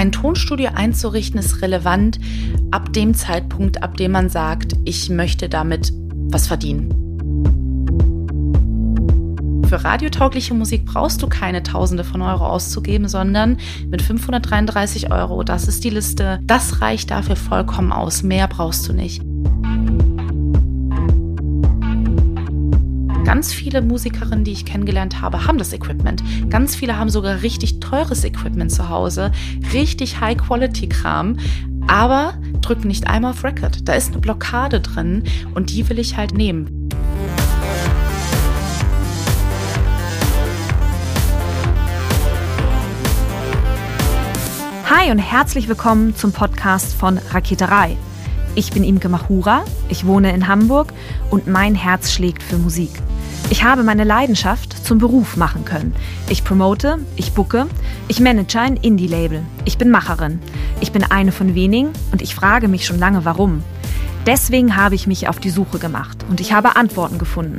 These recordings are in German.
Ein Tonstudio einzurichten ist relevant ab dem Zeitpunkt, ab dem man sagt, ich möchte damit was verdienen. Für radiotaugliche Musik brauchst du keine Tausende von Euro auszugeben, sondern mit 533 Euro, das ist die Liste, das reicht dafür vollkommen aus. Mehr brauchst du nicht. Ganz viele Musikerinnen, die ich kennengelernt habe, haben das Equipment. Ganz viele haben sogar richtig teures Equipment zu Hause, richtig High-Quality-Kram, aber drücken nicht einmal auf Record. Da ist eine Blockade drin und die will ich halt nehmen. Hi und herzlich willkommen zum Podcast von Raketerei. Ich bin Imke Machura, ich wohne in Hamburg und mein Herz schlägt für Musik. Ich habe meine Leidenschaft zum Beruf machen können. Ich promote, ich bucke, ich manage ein Indie-Label. Ich bin Macherin. Ich bin eine von wenigen und ich frage mich schon lange, warum. Deswegen habe ich mich auf die Suche gemacht und ich habe Antworten gefunden.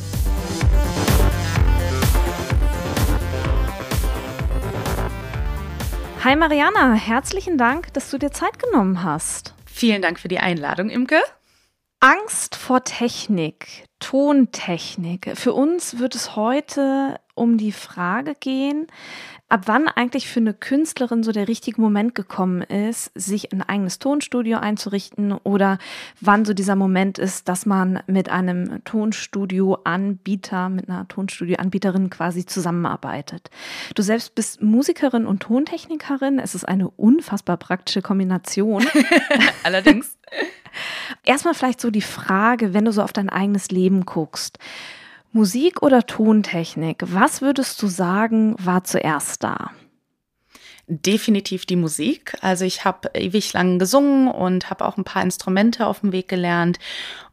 Hi Mariana, herzlichen Dank, dass du dir Zeit genommen hast. Vielen Dank für die Einladung, Imke. Angst vor Technik, Tontechnik. Für uns wird es heute um die Frage gehen, ab wann eigentlich für eine Künstlerin so der richtige Moment gekommen ist, sich ein eigenes Tonstudio einzurichten oder wann so dieser Moment ist, dass man mit einem Tonstudioanbieter, mit einer Tonstudioanbieterin quasi zusammenarbeitet. Du selbst bist Musikerin und Tontechnikerin. Es ist eine unfassbar praktische Kombination. Allerdings. Erstmal vielleicht so die Frage, wenn du so auf dein eigenes Leben guckst. Musik oder Tontechnik? Was würdest du sagen, war zuerst da? definitiv die Musik. Also ich habe ewig lang gesungen und habe auch ein paar Instrumente auf dem Weg gelernt.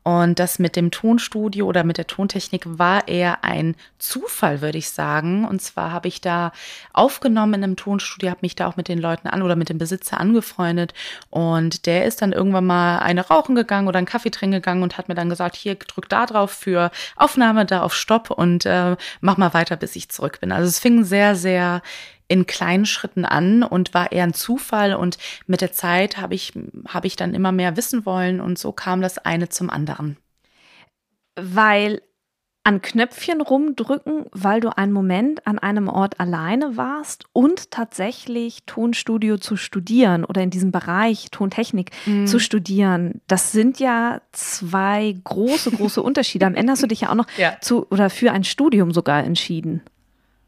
Und das mit dem Tonstudio oder mit der Tontechnik war eher ein Zufall, würde ich sagen. Und zwar habe ich da aufgenommen in einem Tonstudio, habe mich da auch mit den Leuten an oder mit dem Besitzer angefreundet. Und der ist dann irgendwann mal eine rauchen gegangen oder einen Kaffee trinken gegangen und hat mir dann gesagt, hier drück da drauf für Aufnahme, da auf Stopp und äh, mach mal weiter, bis ich zurück bin. Also es fing sehr, sehr in kleinen Schritten an und war eher ein Zufall. Und mit der Zeit habe ich, habe ich dann immer mehr wissen wollen und so kam das eine zum anderen. Weil an Knöpfchen rumdrücken, weil du einen Moment an einem Ort alleine warst und tatsächlich Tonstudio zu studieren oder in diesem Bereich Tontechnik mm. zu studieren. Das sind ja zwei große, große Unterschiede. Am Ende hast du dich ja auch noch ja. zu oder für ein Studium sogar entschieden.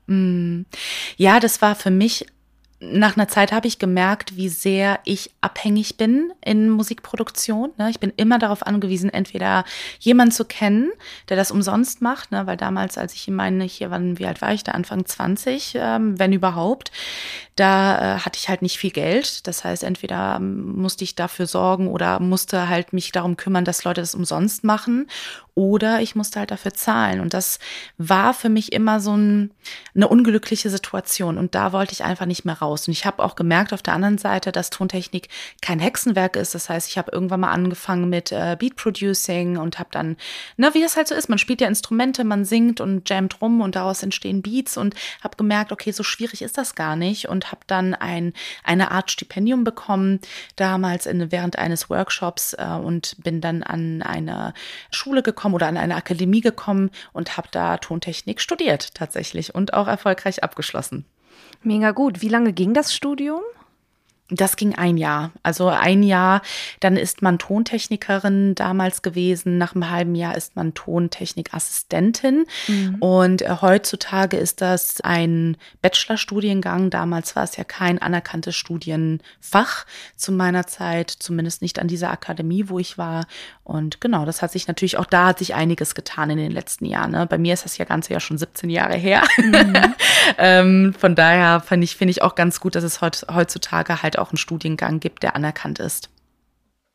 Mm. Ja, das war für mich nach einer Zeit habe ich gemerkt, wie sehr ich abhängig bin in Musikproduktion. Ne? Ich bin immer darauf angewiesen, entweder jemanden zu kennen, der das umsonst macht, ne? weil damals, als ich meine, hier waren, wie alt war ich da, Anfang 20, ähm, wenn überhaupt, da äh, hatte ich halt nicht viel Geld. Das heißt, entweder musste ich dafür sorgen oder musste halt mich darum kümmern, dass Leute das umsonst machen oder ich musste halt dafür zahlen. Und das war für mich immer so ein, eine unglückliche Situation. Und da wollte ich einfach nicht mehr raus. Und ich habe auch gemerkt auf der anderen Seite, dass Tontechnik kein Hexenwerk ist. Das heißt, ich habe irgendwann mal angefangen mit äh, Beat Producing und habe dann, ne, wie das halt so ist, man spielt ja Instrumente, man singt und jammt rum und daraus entstehen Beats und habe gemerkt, okay, so schwierig ist das gar nicht und habe dann ein, eine Art Stipendium bekommen, damals in, während eines Workshops äh, und bin dann an eine Schule gekommen oder an eine Akademie gekommen und habe da Tontechnik studiert tatsächlich und auch erfolgreich abgeschlossen. Mega gut. Wie lange ging das Studium? Das ging ein Jahr. Also ein Jahr, dann ist man Tontechnikerin damals gewesen. Nach einem halben Jahr ist man Tontechnikassistentin. Mhm. Und äh, heutzutage ist das ein Bachelorstudiengang. Damals war es ja kein anerkanntes Studienfach zu meiner Zeit, zumindest nicht an dieser Akademie, wo ich war. Und genau, das hat sich natürlich auch da hat sich einiges getan in den letzten Jahren. Ne? Bei mir ist das ja ganze ja schon 17 Jahre her. Mhm. ähm, von daher finde ich, finde ich auch ganz gut, dass es heutzutage halt auch einen Studiengang gibt, der anerkannt ist.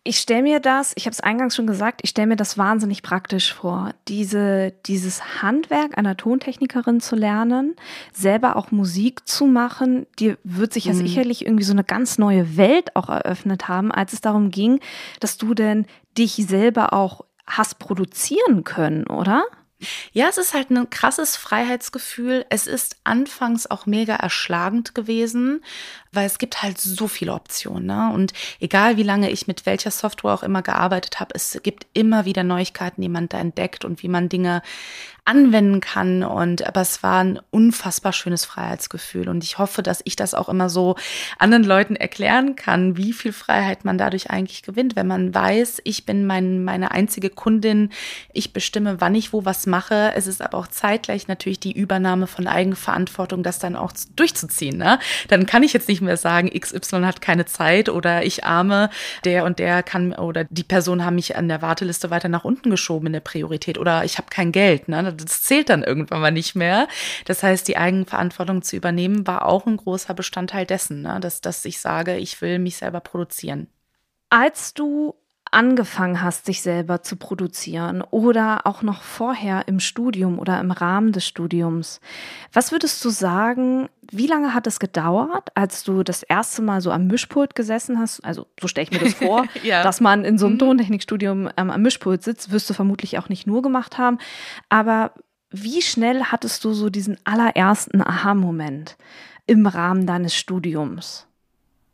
ich stelle mir das, ich habe es eingangs schon gesagt, ich stelle mir das wahnsinnig praktisch vor, diese, dieses Handwerk einer Tontechnikerin zu lernen, selber auch Musik zu machen, dir wird sich ja mhm. sicherlich irgendwie so eine ganz neue Welt auch eröffnet haben, als es darum ging, dass du denn dich selber auch hast produzieren können, oder? Ja, es ist halt ein krasses Freiheitsgefühl. Es ist anfangs auch mega erschlagend gewesen, weil es gibt halt so viele Optionen. Ne? Und egal wie lange ich mit welcher Software auch immer gearbeitet habe, es gibt immer wieder Neuigkeiten, die man da entdeckt und wie man Dinge anwenden kann. Und aber es war ein unfassbar schönes Freiheitsgefühl. Und ich hoffe, dass ich das auch immer so anderen Leuten erklären kann, wie viel Freiheit man dadurch eigentlich gewinnt, wenn man weiß, ich bin mein, meine einzige Kundin, ich bestimme, wann ich wo was mache. Es ist aber auch zeitgleich natürlich die Übernahme von Eigenverantwortung, das dann auch durchzuziehen. Ne? Dann kann ich jetzt nicht mehr sagen, XY hat keine Zeit oder ich arme, der und der kann oder die Person haben mich an der Warteliste weiter nach unten geschoben in der Priorität oder ich habe kein Geld. Ne? Das zählt dann irgendwann mal nicht mehr. Das heißt, die Eigenverantwortung zu übernehmen war auch ein großer Bestandteil dessen, ne? dass, dass ich sage, ich will mich selber produzieren. Als du angefangen hast, sich selber zu produzieren oder auch noch vorher im Studium oder im Rahmen des Studiums. Was würdest du sagen, wie lange hat es gedauert, als du das erste Mal so am Mischpult gesessen hast? Also so stelle ich mir das vor, ja. dass man in so einem mhm. Tontechnikstudium ähm, am Mischpult sitzt, wirst du vermutlich auch nicht nur gemacht haben. Aber wie schnell hattest du so diesen allerersten Aha-Moment im Rahmen deines Studiums?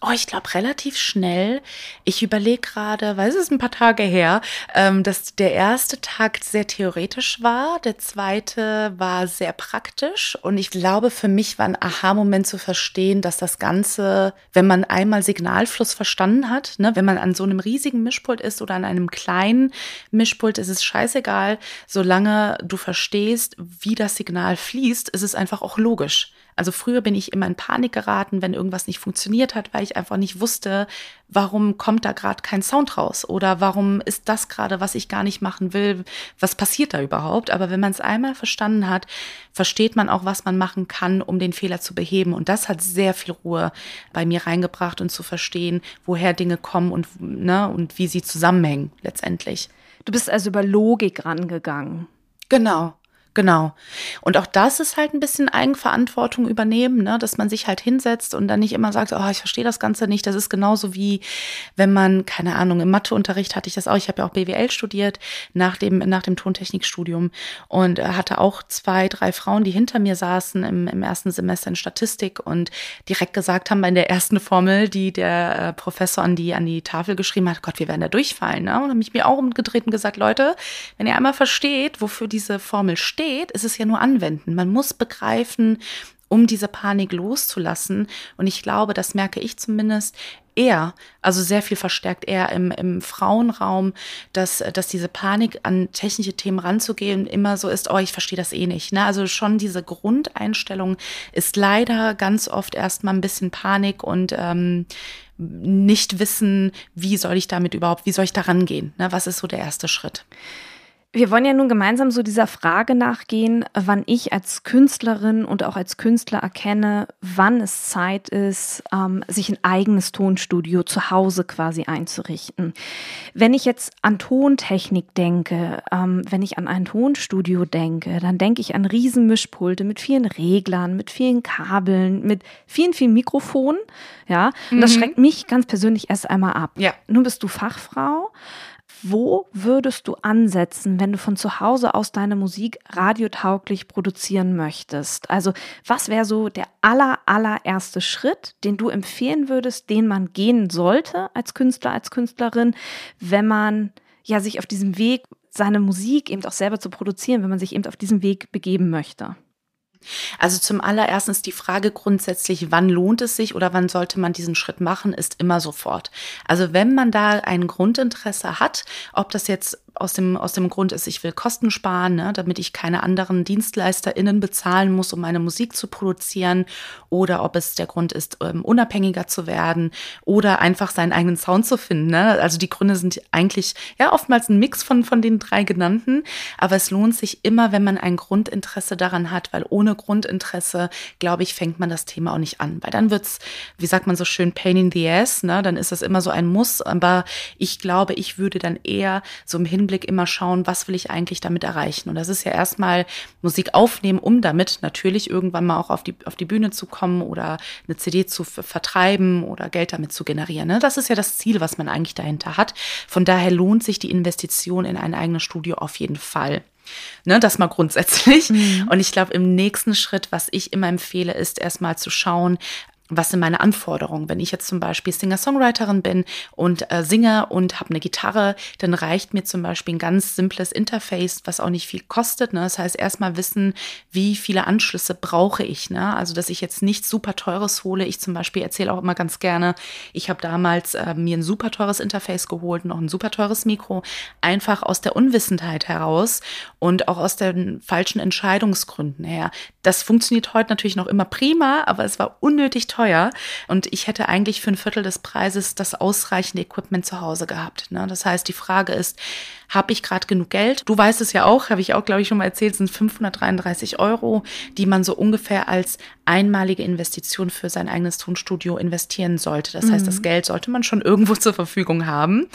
Oh, ich glaube relativ schnell. Ich überlege gerade, weil es ist ein paar Tage her, ähm, dass der erste Tag sehr theoretisch war, der zweite war sehr praktisch und ich glaube, für mich war ein Aha-Moment zu verstehen, dass das Ganze, wenn man einmal Signalfluss verstanden hat, ne, wenn man an so einem riesigen Mischpult ist oder an einem kleinen Mischpult, ist es scheißegal, solange du verstehst, wie das Signal fließt, ist es einfach auch logisch. Also früher bin ich immer in Panik geraten, wenn irgendwas nicht funktioniert hat, weil ich einfach nicht wusste, warum kommt da gerade kein Sound raus oder warum ist das gerade, was ich gar nicht machen will, was passiert da überhaupt. Aber wenn man es einmal verstanden hat, versteht man auch, was man machen kann, um den Fehler zu beheben. Und das hat sehr viel Ruhe bei mir reingebracht und zu verstehen, woher Dinge kommen und, ne, und wie sie zusammenhängen letztendlich. Du bist also über Logik rangegangen. Genau. Genau. Und auch das ist halt ein bisschen Eigenverantwortung übernehmen, ne? dass man sich halt hinsetzt und dann nicht immer sagt, oh, ich verstehe das Ganze nicht. Das ist genauso wie, wenn man, keine Ahnung, im Matheunterricht hatte ich das auch. Ich habe ja auch BWL studiert nach dem, nach dem Tontechnikstudium und äh, hatte auch zwei, drei Frauen, die hinter mir saßen im, im ersten Semester in Statistik und direkt gesagt haben, bei der ersten Formel, die der äh, Professor an die, an die Tafel geschrieben hat, Gott, wir werden da durchfallen. Ne? Und habe ich mir auch umgedreht und gesagt, Leute, wenn ihr einmal versteht, wofür diese Formel steht, steht, ist es ja nur anwenden. Man muss begreifen, um diese Panik loszulassen. Und ich glaube, das merke ich zumindest eher, also sehr viel verstärkt eher im, im Frauenraum, dass, dass diese Panik an technische Themen ranzugehen immer so ist, oh, ich verstehe das eh nicht. Ne? Also schon diese Grundeinstellung ist leider ganz oft erstmal ein bisschen Panik und ähm, nicht wissen, wie soll ich damit überhaupt, wie soll ich da rangehen? Ne? Was ist so der erste Schritt? Wir wollen ja nun gemeinsam so dieser Frage nachgehen, wann ich als Künstlerin und auch als Künstler erkenne, wann es Zeit ist, ähm, sich ein eigenes Tonstudio zu Hause quasi einzurichten. Wenn ich jetzt an Tontechnik denke, ähm, wenn ich an ein Tonstudio denke, dann denke ich an Riesenmischpulte mit vielen Reglern, mit vielen Kabeln, mit vielen, vielen Mikrofonen. Ja, und mhm. das schreckt mich ganz persönlich erst einmal ab. Ja. Nun bist du Fachfrau. Wo würdest du ansetzen, wenn du von zu Hause aus deine Musik radiotauglich produzieren möchtest? Also, was wäre so der aller, allererste Schritt, den du empfehlen würdest, den man gehen sollte als Künstler, als Künstlerin, wenn man ja sich auf diesem Weg, seine Musik eben auch selber zu produzieren, wenn man sich eben auf diesem Weg begeben möchte? Also zum allerersten ist die Frage grundsätzlich, wann lohnt es sich oder wann sollte man diesen Schritt machen, ist immer sofort. Also wenn man da ein Grundinteresse hat, ob das jetzt aus dem, aus dem Grund ist, ich will Kosten sparen, ne, damit ich keine anderen DienstleisterInnen bezahlen muss, um meine Musik zu produzieren, oder ob es der Grund ist, ähm, unabhängiger zu werden oder einfach seinen eigenen Sound zu finden. Ne? Also die Gründe sind eigentlich ja oftmals ein Mix von, von den drei genannten, aber es lohnt sich immer, wenn man ein Grundinteresse daran hat, weil ohne ohne Grundinteresse, glaube ich, fängt man das Thema auch nicht an. Weil dann wird's, wie sagt man so schön, pain in the ass, ne? Dann ist das immer so ein Muss. Aber ich glaube, ich würde dann eher so im Hinblick immer schauen, was will ich eigentlich damit erreichen? Und das ist ja erstmal Musik aufnehmen, um damit natürlich irgendwann mal auch auf die, auf die Bühne zu kommen oder eine CD zu vertreiben oder Geld damit zu generieren. Ne? Das ist ja das Ziel, was man eigentlich dahinter hat. Von daher lohnt sich die Investition in ein eigenes Studio auf jeden Fall. Ne, das mal grundsätzlich. Mhm. Und ich glaube, im nächsten Schritt, was ich immer empfehle, ist erstmal zu schauen, was sind meine Anforderungen? Wenn ich jetzt zum Beispiel Singer-Songwriterin bin und äh, singe und habe eine Gitarre, dann reicht mir zum Beispiel ein ganz simples Interface, was auch nicht viel kostet. Ne? Das heißt, erstmal wissen, wie viele Anschlüsse brauche ich. Ne? Also, dass ich jetzt nichts super teures hole. Ich zum Beispiel erzähle auch immer ganz gerne, ich habe damals äh, mir ein super teures Interface geholt, noch ein super teures Mikro, einfach aus der Unwissenheit heraus und auch aus den falschen Entscheidungsgründen her. Das funktioniert heute natürlich noch immer prima, aber es war unnötig teuer teuer und ich hätte eigentlich für ein Viertel des Preises das ausreichende Equipment zu Hause gehabt. Ne? Das heißt, die Frage ist, habe ich gerade genug Geld? Du weißt es ja auch, habe ich auch, glaube ich, schon mal erzählt, sind 533 Euro, die man so ungefähr als einmalige Investition für sein eigenes Tonstudio investieren sollte. Das mhm. heißt, das mhm. Geld sollte man schon irgendwo zur Verfügung haben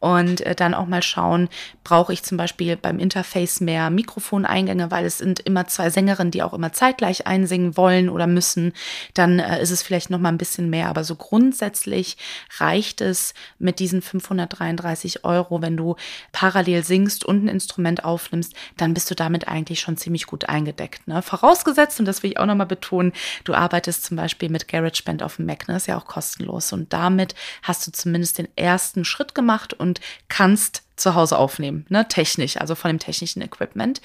und äh, dann auch mal schauen, brauche ich zum Beispiel beim Interface mehr Mikrofoneingänge, weil es sind immer zwei Sängerinnen, die auch immer zeitgleich einsingen wollen oder müssen. Dann äh, ist es vielleicht noch mal ein bisschen mehr, aber so grundsätzlich reicht es mit diesen 533 Euro, wenn du parallel singst und ein Instrument aufnimmst, dann bist du damit eigentlich schon ziemlich gut eingedeckt. Ne? Vorausgesetzt, und das will ich auch nochmal betonen, du arbeitest zum Beispiel mit GarageBand auf dem Mac, ne? ist ja auch kostenlos. Und damit hast du zumindest den ersten Schritt gemacht und kannst zu Hause aufnehmen, ne? technisch, also von dem technischen Equipment.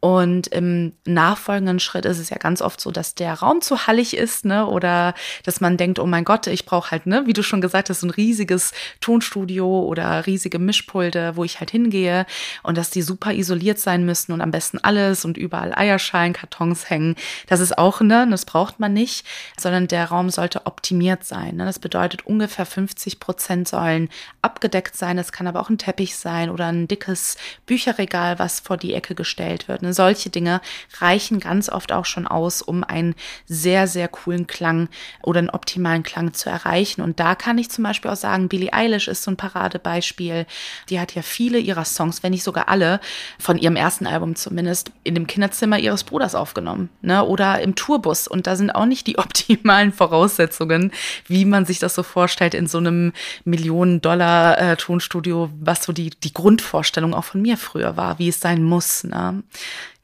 Und im nachfolgenden Schritt ist es ja ganz oft so, dass der Raum zu hallig ist, ne? Oder dass man denkt, oh mein Gott, ich brauche halt, ne, wie du schon gesagt hast, ein riesiges Tonstudio oder riesige Mischpulte, wo ich halt hingehe und dass die super isoliert sein müssen und am besten alles und überall Eierschalenkartons hängen. Das ist auch, ne, das braucht man nicht, sondern der Raum sollte optimiert sein. Ne? Das bedeutet, ungefähr 50 Prozent sollen abgedeckt sein. Es kann aber auch ein Teppich sein oder ein dickes Bücherregal, was vor die Ecke gestellt wird. Ne? Solche Dinge reichen ganz oft auch schon aus, um einen sehr, sehr coolen Klang oder einen optimalen Klang zu erreichen. Und da kann ich zum Beispiel auch sagen, Billie Eilish ist so ein Paradebeispiel. Die hat ja viele ihrer Songs, wenn nicht sogar alle, von ihrem ersten Album zumindest, in dem Kinderzimmer ihres Bruders aufgenommen. Ne? Oder im Tourbus. Und da sind auch nicht die optimalen Voraussetzungen, wie man sich das so vorstellt in so einem Millionen-Dollar-Tonstudio, äh, was so die, die Grundvorstellung auch von mir früher war, wie es sein muss. Ne?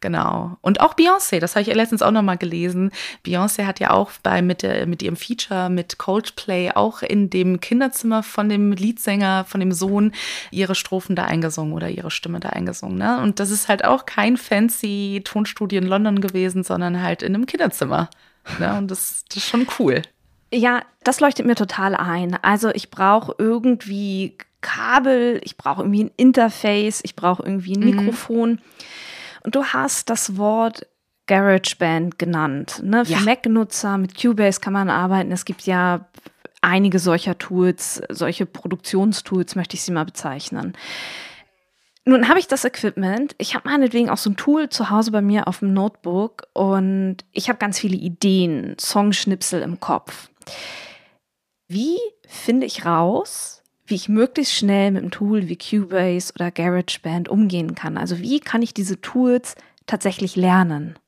Genau. Und auch Beyoncé, das habe ich letztens auch nochmal gelesen. Beyoncé hat ja auch bei, mit, der, mit ihrem Feature mit Coldplay auch in dem Kinderzimmer von dem Leadsänger, von dem Sohn, ihre Strophen da eingesungen oder ihre Stimme da eingesungen. Ne? Und das ist halt auch kein fancy Tonstudio in London gewesen, sondern halt in einem Kinderzimmer. Ne? Und das, das ist schon cool. Ja, das leuchtet mir total ein. Also ich brauche irgendwie Kabel, ich brauche irgendwie ein Interface, ich brauche irgendwie ein mhm. Mikrofon. Mhm. Und du hast das Wort GarageBand genannt. Ne? Für ja. Mac-Nutzer mit Cubase kann man arbeiten. Es gibt ja einige solcher Tools, solche Produktionstools, möchte ich sie mal bezeichnen. Nun habe ich das Equipment. Ich habe meinetwegen auch so ein Tool zu Hause bei mir auf dem Notebook und ich habe ganz viele Ideen, Songschnipsel im Kopf. Wie finde ich raus, wie ich möglichst schnell mit einem Tool wie Cubase oder GarageBand umgehen kann. Also wie kann ich diese Tools tatsächlich lernen?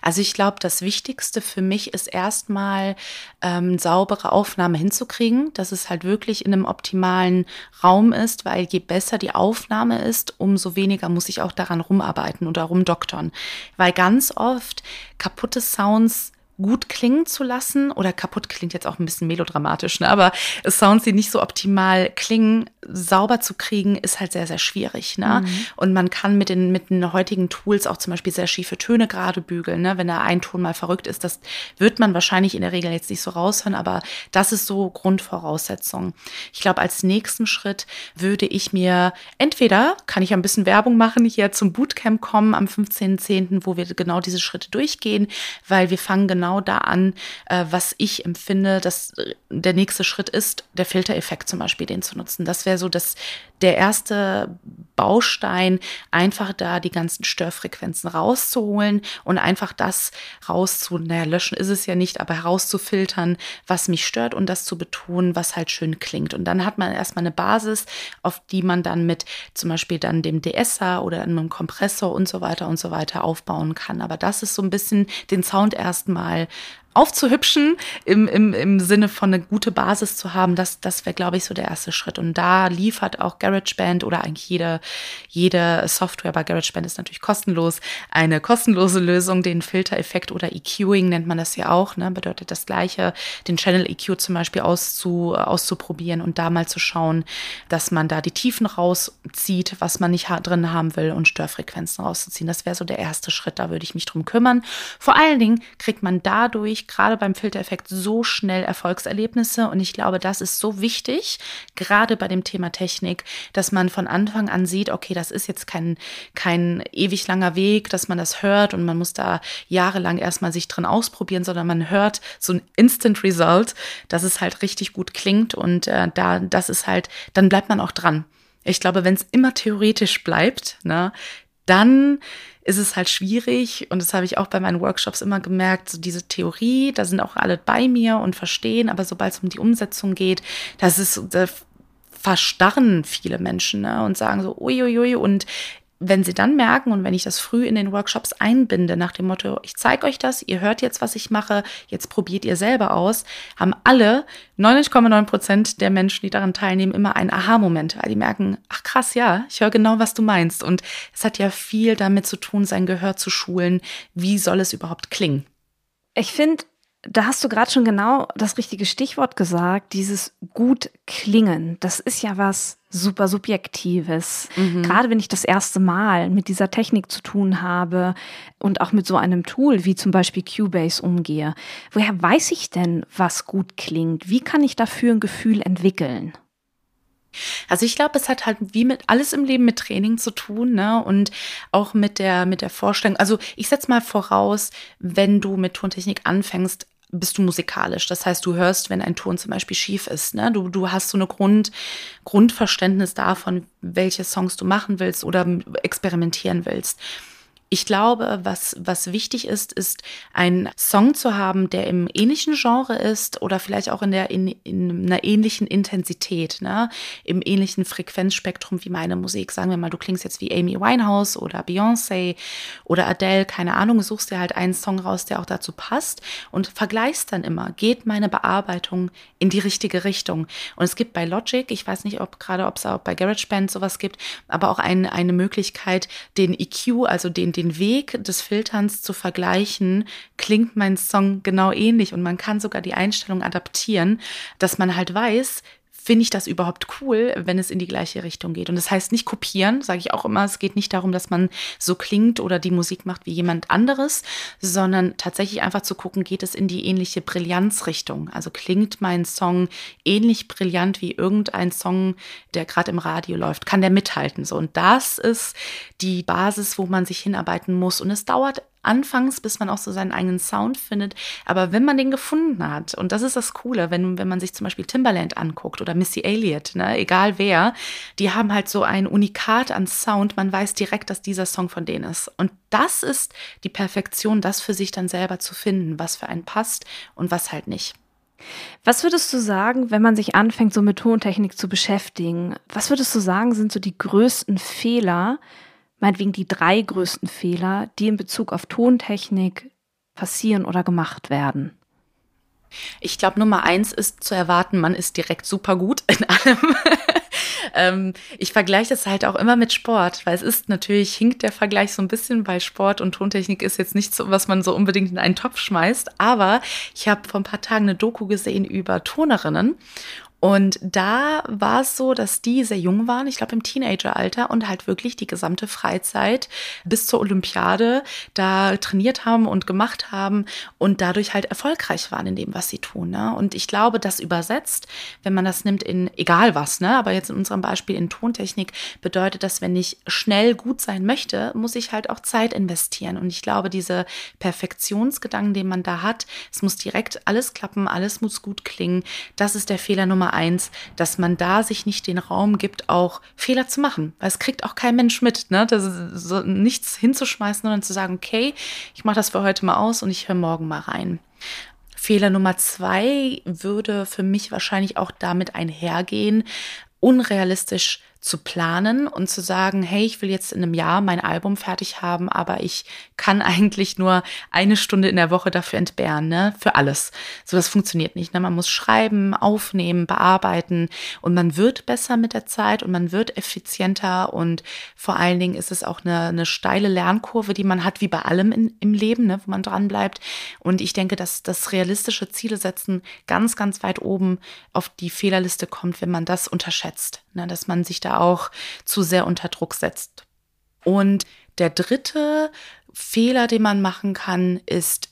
Also ich glaube, das Wichtigste für mich ist erstmal ähm, saubere Aufnahme hinzukriegen, dass es halt wirklich in einem optimalen Raum ist, weil je besser die Aufnahme ist, umso weniger muss ich auch daran rumarbeiten oder rumdoktern. Weil ganz oft kaputte Sounds gut klingen zu lassen oder kaputt klingt jetzt auch ein bisschen melodramatisch, ne? aber Sounds, die nicht so optimal klingen, sauber zu kriegen, ist halt sehr, sehr schwierig. Ne? Mhm. Und man kann mit den, mit den heutigen Tools auch zum Beispiel sehr schiefe Töne gerade bügeln. Ne? Wenn da ein Ton mal verrückt ist, das wird man wahrscheinlich in der Regel jetzt nicht so raushören, aber das ist so Grundvoraussetzung. Ich glaube, als nächsten Schritt würde ich mir entweder, kann ich ein bisschen Werbung machen, hier zum Bootcamp kommen am 15.10., wo wir genau diese Schritte durchgehen, weil wir fangen genau da an, äh, was ich empfinde, dass der nächste Schritt ist, der Filtereffekt zum Beispiel, den zu nutzen. Das wäre wäre so das, der erste Baustein, einfach da die ganzen Störfrequenzen rauszuholen und einfach das rauszu, naja, löschen ist es ja nicht, aber herauszufiltern, was mich stört und das zu betonen, was halt schön klingt. Und dann hat man erstmal eine Basis, auf die man dann mit zum Beispiel dann dem DSer oder einem Kompressor und so weiter und so weiter aufbauen kann. Aber das ist so ein bisschen den Sound erstmal mal aufzuhübschen, im, im, im Sinne von eine gute Basis zu haben, das, das wäre, glaube ich, so der erste Schritt. Und da liefert auch GarageBand oder eigentlich jede, jede Software bei GarageBand ist natürlich kostenlos, eine kostenlose Lösung, den Filtereffekt oder EQing nennt man das ja auch, ne, bedeutet das Gleiche, den Channel EQ zum Beispiel auszu, auszuprobieren und da mal zu schauen, dass man da die Tiefen rauszieht, was man nicht drin haben will und Störfrequenzen rauszuziehen. Das wäre so der erste Schritt, da würde ich mich drum kümmern. Vor allen Dingen kriegt man dadurch ich gerade beim Filtereffekt so schnell Erfolgserlebnisse und ich glaube, das ist so wichtig, gerade bei dem Thema Technik, dass man von Anfang an sieht, okay, das ist jetzt kein, kein ewig langer Weg, dass man das hört und man muss da jahrelang erstmal sich drin ausprobieren, sondern man hört so ein Instant Result, dass es halt richtig gut klingt und äh, da, das ist halt, dann bleibt man auch dran. Ich glaube, wenn es immer theoretisch bleibt, ne, dann ist es halt schwierig. Und das habe ich auch bei meinen Workshops immer gemerkt, so diese Theorie, da sind auch alle bei mir und verstehen, aber sobald es um die Umsetzung geht, das ist, da verstarren viele Menschen ne, und sagen so, uiuiui und wenn sie dann merken und wenn ich das früh in den Workshops einbinde, nach dem Motto, ich zeige euch das, ihr hört jetzt, was ich mache, jetzt probiert ihr selber aus, haben alle 99,9 Prozent der Menschen, die daran teilnehmen, immer einen Aha-Moment, weil die merken, ach krass, ja, ich höre genau, was du meinst. Und es hat ja viel damit zu tun, sein Gehör zu schulen. Wie soll es überhaupt klingen? Ich finde, da hast du gerade schon genau das richtige Stichwort gesagt, dieses gut klingen. Das ist ja was super Subjektives. Mhm. Gerade wenn ich das erste Mal mit dieser Technik zu tun habe und auch mit so einem Tool wie zum Beispiel Cubase umgehe. Woher weiß ich denn, was gut klingt? Wie kann ich dafür ein Gefühl entwickeln? Also ich glaube, es hat halt wie mit alles im Leben mit Training zu tun, ne? Und auch mit der mit der Vorstellung. Also ich setze mal voraus, wenn du mit Tontechnik anfängst, bist du musikalisch. Das heißt, du hörst, wenn ein Ton zum Beispiel schief ist. Ne? Du, du hast so eine Grund, Grundverständnis davon, welche Songs du machen willst oder experimentieren willst. Ich glaube, was, was wichtig ist, ist einen Song zu haben, der im ähnlichen Genre ist oder vielleicht auch in, der, in, in einer ähnlichen Intensität, ne? im ähnlichen Frequenzspektrum wie meine Musik. Sagen wir mal, du klingst jetzt wie Amy Winehouse oder Beyoncé oder Adele, keine Ahnung, suchst dir halt einen Song raus, der auch dazu passt und vergleichst dann immer, geht meine Bearbeitung in die richtige Richtung. Und es gibt bei Logic, ich weiß nicht, ob gerade, ob es auch bei GarageBand sowas gibt, aber auch ein, eine Möglichkeit, den EQ, also den, den Weg des Filterns zu vergleichen, klingt mein Song genau ähnlich. Und man kann sogar die Einstellung adaptieren, dass man halt weiß, finde ich das überhaupt cool, wenn es in die gleiche Richtung geht. Und das heißt nicht kopieren, sage ich auch immer. Es geht nicht darum, dass man so klingt oder die Musik macht wie jemand anderes, sondern tatsächlich einfach zu gucken, geht es in die ähnliche Brillanzrichtung. Also klingt mein Song ähnlich brillant wie irgendein Song, der gerade im Radio läuft. Kann der mithalten? So. Und das ist die Basis, wo man sich hinarbeiten muss. Und es dauert anfangs, bis man auch so seinen eigenen Sound findet. Aber wenn man den gefunden hat, und das ist das Coole, wenn, wenn man sich zum Beispiel Timbaland anguckt oder Missy Elliott, ne, egal wer, die haben halt so ein Unikat an Sound. Man weiß direkt, dass dieser Song von denen ist. Und das ist die Perfektion, das für sich dann selber zu finden, was für einen passt und was halt nicht. Was würdest du sagen, wenn man sich anfängt, so mit Tontechnik zu beschäftigen? Was würdest du sagen, sind so die größten Fehler, meinetwegen die drei größten Fehler, die in Bezug auf Tontechnik passieren oder gemacht werden? Ich glaube, Nummer eins ist zu erwarten, man ist direkt super gut in allem. ähm, ich vergleiche das halt auch immer mit Sport, weil es ist natürlich, hinkt der Vergleich so ein bisschen, weil Sport und Tontechnik ist jetzt nicht so, was man so unbedingt in einen Topf schmeißt. Aber ich habe vor ein paar Tagen eine Doku gesehen über Tonerinnen und da war es so, dass die sehr jung waren, ich glaube im Teenageralter und halt wirklich die gesamte Freizeit bis zur Olympiade da trainiert haben und gemacht haben und dadurch halt erfolgreich waren in dem, was sie tun. Ne? Und ich glaube, das übersetzt, wenn man das nimmt in egal was, ne, aber jetzt in unserem Beispiel in Tontechnik, bedeutet das, wenn ich schnell gut sein möchte, muss ich halt auch Zeit investieren. Und ich glaube, diese Perfektionsgedanken, den man da hat, es muss direkt alles klappen, alles muss gut klingen, das ist der Fehler Nummer Eins, dass man da sich nicht den Raum gibt, auch Fehler zu machen. Weil es kriegt auch kein Mensch mit, ne? Das so nichts hinzuschmeißen, sondern zu sagen, okay, ich mache das für heute mal aus und ich höre morgen mal rein. Fehler Nummer zwei würde für mich wahrscheinlich auch damit einhergehen, unrealistisch zu planen und zu sagen, hey, ich will jetzt in einem Jahr mein Album fertig haben, aber ich kann eigentlich nur eine Stunde in der Woche dafür entbehren, ne? Für alles. So, das funktioniert nicht. Ne? Man muss schreiben, aufnehmen, bearbeiten und man wird besser mit der Zeit und man wird effizienter und vor allen Dingen ist es auch eine, eine steile Lernkurve, die man hat, wie bei allem in, im Leben, ne? wo man dran bleibt. Und ich denke, dass das realistische Ziele setzen ganz, ganz weit oben auf die Fehlerliste kommt, wenn man das unterschätzt. Ne? Dass man sich da auch zu sehr unter Druck setzt. Und der dritte Fehler, den man machen kann, ist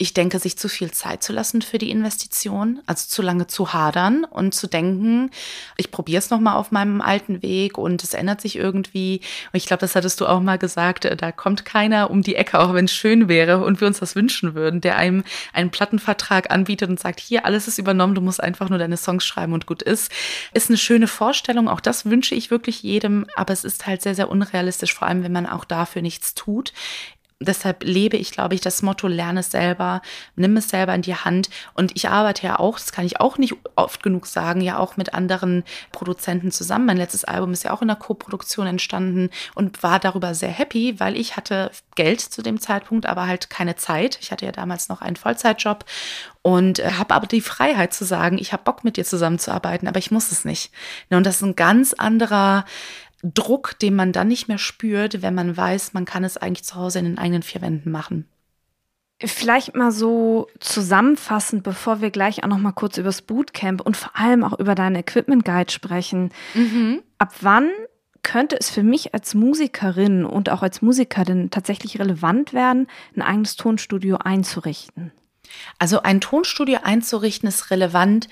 ich denke, sich zu viel Zeit zu lassen für die Investition, also zu lange zu hadern und zu denken, ich probiere es nochmal auf meinem alten Weg und es ändert sich irgendwie. Und ich glaube, das hattest du auch mal gesagt, äh, da kommt keiner um die Ecke, auch wenn es schön wäre und wir uns das wünschen würden, der einem einen Plattenvertrag anbietet und sagt, hier, alles ist übernommen, du musst einfach nur deine Songs schreiben und gut ist. Ist eine schöne Vorstellung, auch das wünsche ich wirklich jedem, aber es ist halt sehr, sehr unrealistisch, vor allem wenn man auch dafür nichts tut deshalb lebe ich, glaube ich, das Motto, lerne es selber, nimm es selber in die Hand. Und ich arbeite ja auch, das kann ich auch nicht oft genug sagen, ja auch mit anderen Produzenten zusammen. Mein letztes Album ist ja auch in der Co-Produktion entstanden und war darüber sehr happy, weil ich hatte Geld zu dem Zeitpunkt, aber halt keine Zeit. Ich hatte ja damals noch einen Vollzeitjob und äh, habe aber die Freiheit zu sagen, ich habe Bock mit dir zusammenzuarbeiten, aber ich muss es nicht. Und das ist ein ganz anderer Druck, den man dann nicht mehr spürt, wenn man weiß, man kann es eigentlich zu Hause in den eigenen vier Wänden machen. Vielleicht mal so zusammenfassend, bevor wir gleich auch noch mal kurz über das Bootcamp und vor allem auch über deinen Equipment Guide sprechen. Mhm. Ab wann könnte es für mich als Musikerin und auch als Musikerin tatsächlich relevant werden, ein eigenes Tonstudio einzurichten? Also ein Tonstudio einzurichten ist relevant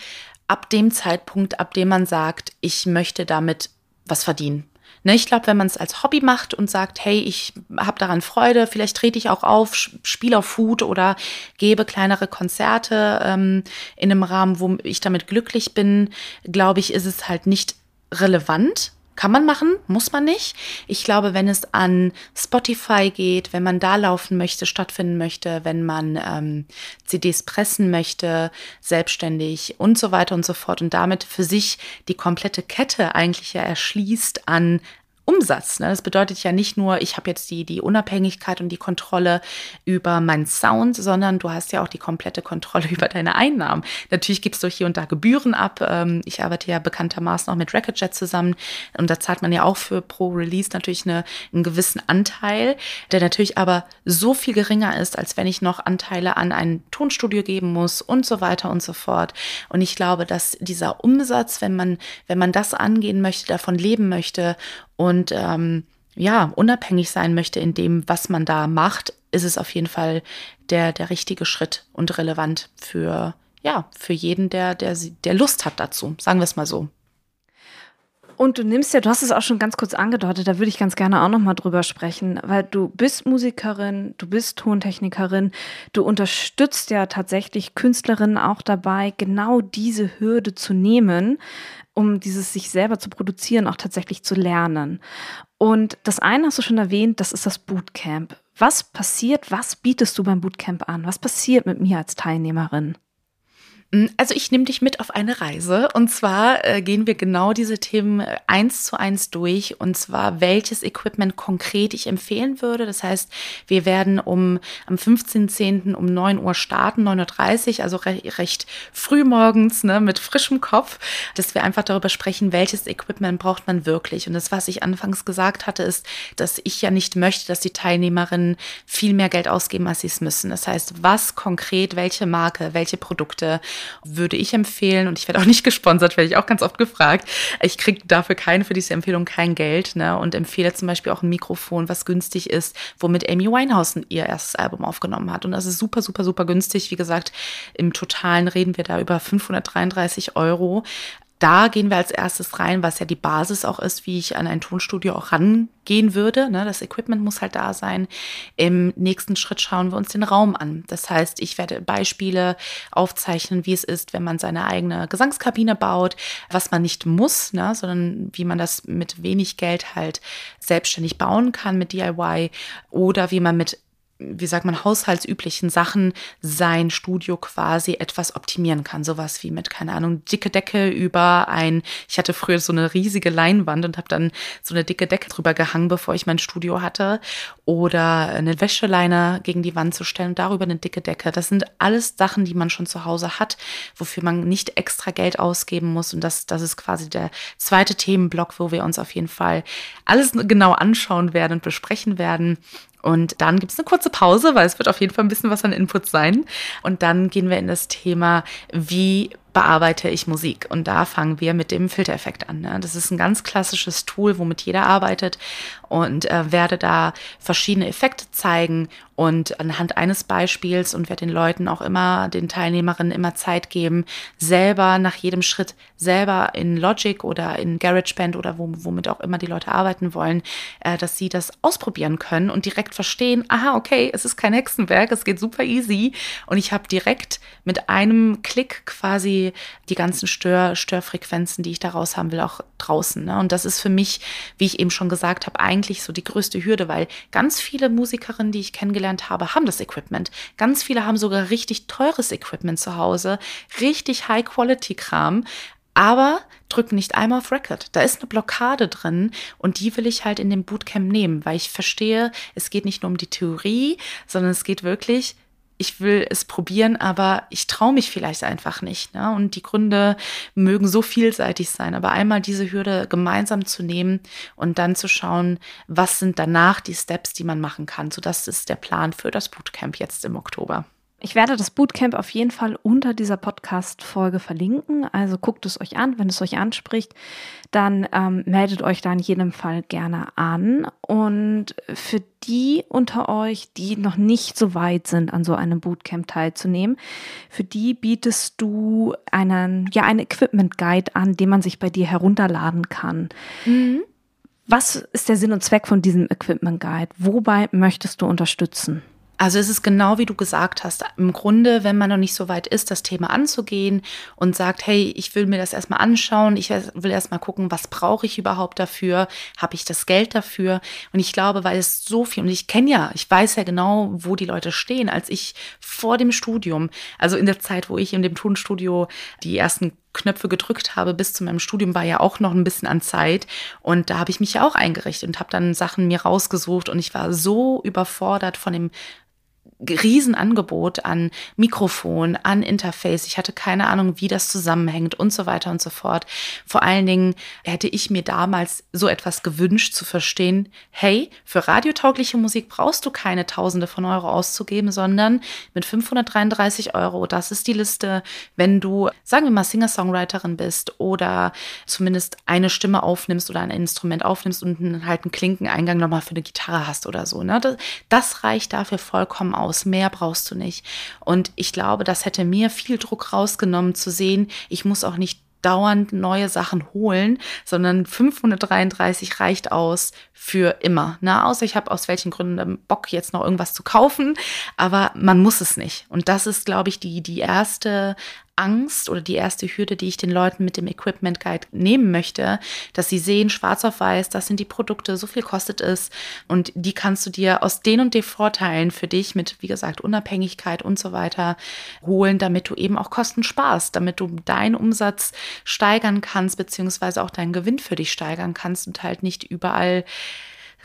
ab dem Zeitpunkt, ab dem man sagt, ich möchte damit was verdienen. Ne, ich glaube, wenn man es als Hobby macht und sagt, hey, ich habe daran Freude, vielleicht trete ich auch auf, spiele auf Food oder gebe kleinere Konzerte ähm, in einem Rahmen, wo ich damit glücklich bin, glaube ich, ist es halt nicht relevant. Kann man machen, muss man nicht. Ich glaube, wenn es an Spotify geht, wenn man da laufen möchte, stattfinden möchte, wenn man ähm, CDs pressen möchte, selbstständig und so weiter und so fort und damit für sich die komplette Kette eigentlich ja erschließt an Umsatz. Ne? Das bedeutet ja nicht nur, ich habe jetzt die, die Unabhängigkeit und die Kontrolle über meinen Sound, sondern du hast ja auch die komplette Kontrolle über deine Einnahmen. Natürlich gibst du hier und da Gebühren ab. Ähm, ich arbeite ja bekanntermaßen auch mit Recordjet zusammen und da zahlt man ja auch für pro Release natürlich eine, einen gewissen Anteil, der natürlich aber so viel geringer ist, als wenn ich noch Anteile an ein Tonstudio geben muss und so weiter und so fort. Und ich glaube, dass dieser Umsatz, wenn man, wenn man das angehen möchte, davon leben möchte und ähm, ja, unabhängig sein möchte in dem, was man da macht, ist es auf jeden Fall der, der richtige Schritt und relevant für, ja, für jeden, der, der, der Lust hat dazu. Sagen wir es mal so. Und du nimmst ja, du hast es auch schon ganz kurz angedeutet, da würde ich ganz gerne auch nochmal drüber sprechen, weil du bist Musikerin, du bist Tontechnikerin, du unterstützt ja tatsächlich Künstlerinnen auch dabei, genau diese Hürde zu nehmen, um dieses sich selber zu produzieren, auch tatsächlich zu lernen. Und das eine hast du schon erwähnt, das ist das Bootcamp. Was passiert, was bietest du beim Bootcamp an? Was passiert mit mir als Teilnehmerin? Mm, also ich nehme dich mit auf eine Reise und zwar äh, gehen wir genau diese Themen äh, eins zu eins durch und zwar welches Equipment konkret ich empfehlen würde. Das heißt, wir werden um am 15.10. um 9 Uhr starten, 9.30 Uhr, also re recht früh morgens ne, mit frischem Kopf, dass wir einfach darüber sprechen, welches Equipment braucht man wirklich. Und das, was ich anfangs gesagt hatte, ist, dass ich ja nicht möchte, dass die Teilnehmerinnen viel mehr Geld ausgeben, als sie es müssen. Das heißt, was konkret, welche Marke, welche Produkte, würde ich empfehlen und ich werde auch nicht gesponsert, werde ich auch ganz oft gefragt. Ich kriege dafür keine, für diese Empfehlung kein Geld ne, und empfehle zum Beispiel auch ein Mikrofon, was günstig ist, womit Amy Winehouse ihr erstes Album aufgenommen hat. Und das ist super, super, super günstig. Wie gesagt, im Totalen reden wir da über 533 Euro da gehen wir als erstes rein, was ja die Basis auch ist, wie ich an ein Tonstudio auch rangehen würde. Ne? Das Equipment muss halt da sein. Im nächsten Schritt schauen wir uns den Raum an. Das heißt, ich werde Beispiele aufzeichnen, wie es ist, wenn man seine eigene Gesangskabine baut, was man nicht muss, ne? sondern wie man das mit wenig Geld halt selbstständig bauen kann mit DIY oder wie man mit wie sagt man, haushaltsüblichen Sachen sein Studio quasi etwas optimieren kann. Sowas wie mit, keine Ahnung, dicke Decke über ein, ich hatte früher so eine riesige Leinwand und habe dann so eine dicke Decke drüber gehangen, bevor ich mein Studio hatte. Oder eine Wäscheleine gegen die Wand zu stellen und darüber eine dicke Decke. Das sind alles Sachen, die man schon zu Hause hat, wofür man nicht extra Geld ausgeben muss. Und das, das ist quasi der zweite Themenblock, wo wir uns auf jeden Fall alles genau anschauen werden und besprechen werden. Und dann gibt es eine kurze Pause, weil es wird auf jeden Fall ein bisschen was an Input sein. Und dann gehen wir in das Thema, wie bearbeite ich Musik. Und da fangen wir mit dem Filtereffekt an. Ne? Das ist ein ganz klassisches Tool, womit jeder arbeitet und äh, werde da verschiedene Effekte zeigen und anhand eines Beispiels und werde den Leuten auch immer, den Teilnehmerinnen immer Zeit geben, selber nach jedem Schritt selber in Logic oder in GarageBand oder womit auch immer die Leute arbeiten wollen, äh, dass sie das ausprobieren können und direkt verstehen, aha, okay, es ist kein Hexenwerk, es geht super easy und ich habe direkt mit einem Klick quasi die, ganzen Stör, Störfrequenzen, die ich daraus haben will, auch draußen. Ne? Und das ist für mich, wie ich eben schon gesagt habe, eigentlich so die größte Hürde, weil ganz viele Musikerinnen, die ich kennengelernt habe, haben das Equipment. Ganz viele haben sogar richtig teures Equipment zu Hause, richtig High-Quality-Kram, aber drücken nicht einmal auf Record. Da ist eine Blockade drin und die will ich halt in dem Bootcamp nehmen, weil ich verstehe, es geht nicht nur um die Theorie, sondern es geht wirklich ich will es probieren, aber ich traue mich vielleicht einfach nicht. Ne? Und die Gründe mögen so vielseitig sein. Aber einmal diese Hürde gemeinsam zu nehmen und dann zu schauen, was sind danach die Steps, die man machen kann. So, das ist der Plan für das Bootcamp jetzt im Oktober. Ich werde das Bootcamp auf jeden Fall unter dieser Podcast-Folge verlinken. Also guckt es euch an. Wenn es euch anspricht, dann ähm, meldet euch da in jedem Fall gerne an. Und für die unter euch, die noch nicht so weit sind, an so einem Bootcamp teilzunehmen, für die bietest du einen, ja, einen Equipment Guide an, den man sich bei dir herunterladen kann. Mhm. Was ist der Sinn und Zweck von diesem Equipment Guide? Wobei möchtest du unterstützen? Also es ist genau wie du gesagt hast. Im Grunde, wenn man noch nicht so weit ist, das Thema anzugehen und sagt, hey, ich will mir das erstmal anschauen, ich will erstmal gucken, was brauche ich überhaupt dafür, habe ich das Geld dafür? Und ich glaube, weil es so viel, und ich kenne ja, ich weiß ja genau, wo die Leute stehen, als ich vor dem Studium, also in der Zeit, wo ich in dem Tonstudio die ersten Knöpfe gedrückt habe bis zu meinem Studium, war ja auch noch ein bisschen an Zeit. Und da habe ich mich ja auch eingerichtet und habe dann Sachen mir rausgesucht. Und ich war so überfordert von dem Riesenangebot an Mikrofon, an Interface. Ich hatte keine Ahnung, wie das zusammenhängt und so weiter und so fort. Vor allen Dingen hätte ich mir damals so etwas gewünscht zu verstehen, hey, für radiotaugliche Musik brauchst du keine Tausende von Euro auszugeben, sondern mit 533 Euro, das ist die Liste, wenn du, sagen wir mal, Singer-Songwriterin bist oder zumindest eine Stimme aufnimmst oder ein Instrument aufnimmst und halt einen Klinkeneingang nochmal für eine Gitarre hast oder so. Ne? Das, das reicht dafür vollkommen aus aus, mehr brauchst du nicht. Und ich glaube, das hätte mir viel Druck rausgenommen zu sehen, ich muss auch nicht dauernd neue Sachen holen, sondern 533 reicht aus für immer. Ne? Außer ich habe aus welchen Gründen Bock, jetzt noch irgendwas zu kaufen, aber man muss es nicht. Und das ist, glaube ich, die, die erste Angst oder die erste Hürde, die ich den Leuten mit dem Equipment Guide nehmen möchte, dass sie sehen, schwarz auf weiß, das sind die Produkte, so viel kostet es und die kannst du dir aus den und den Vorteilen für dich mit, wie gesagt, Unabhängigkeit und so weiter holen, damit du eben auch Kosten sparst, damit du deinen Umsatz steigern kannst, beziehungsweise auch deinen Gewinn für dich steigern kannst und halt nicht überall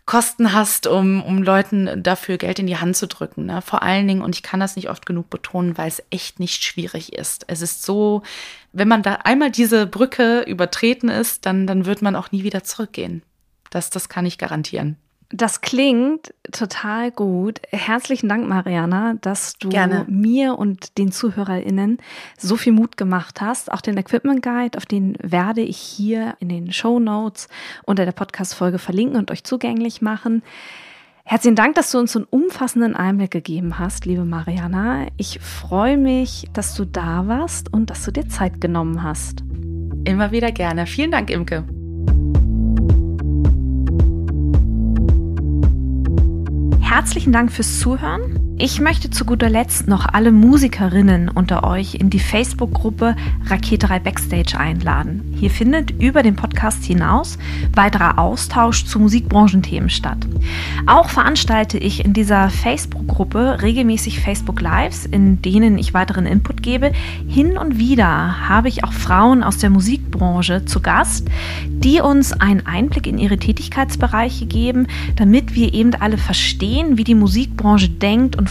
Kosten hast, um, um Leuten dafür Geld in die Hand zu drücken. Ne? Vor allen Dingen, und ich kann das nicht oft genug betonen, weil es echt nicht schwierig ist. Es ist so, wenn man da einmal diese Brücke übertreten ist, dann, dann wird man auch nie wieder zurückgehen. Das, das kann ich garantieren. Das klingt total gut. Herzlichen Dank, Mariana, dass du Gerne. mir und den ZuhörerInnen so viel Mut gemacht hast. Auch den Equipment Guide, auf den werde ich hier in den Show Notes unter der Podcast-Folge verlinken und euch zugänglich machen. Herzlichen Dank, dass du uns so einen umfassenden Einblick gegeben hast, liebe Mariana. Ich freue mich, dass du da warst und dass du dir Zeit genommen hast. Immer wieder gerne. Vielen Dank, Imke. Herzlichen Dank fürs Zuhören. Ich möchte zu guter Letzt noch alle Musikerinnen unter euch in die Facebook-Gruppe Raketerei Backstage einladen. Hier findet über den Podcast hinaus weiterer Austausch zu Musikbranchenthemen statt. Auch veranstalte ich in dieser Facebook-Gruppe regelmäßig Facebook Lives, in denen ich weiteren Input gebe. Hin und wieder habe ich auch Frauen aus der Musikbranche zu Gast, die uns einen Einblick in ihre Tätigkeitsbereiche geben, damit wir eben alle verstehen, wie die Musikbranche denkt und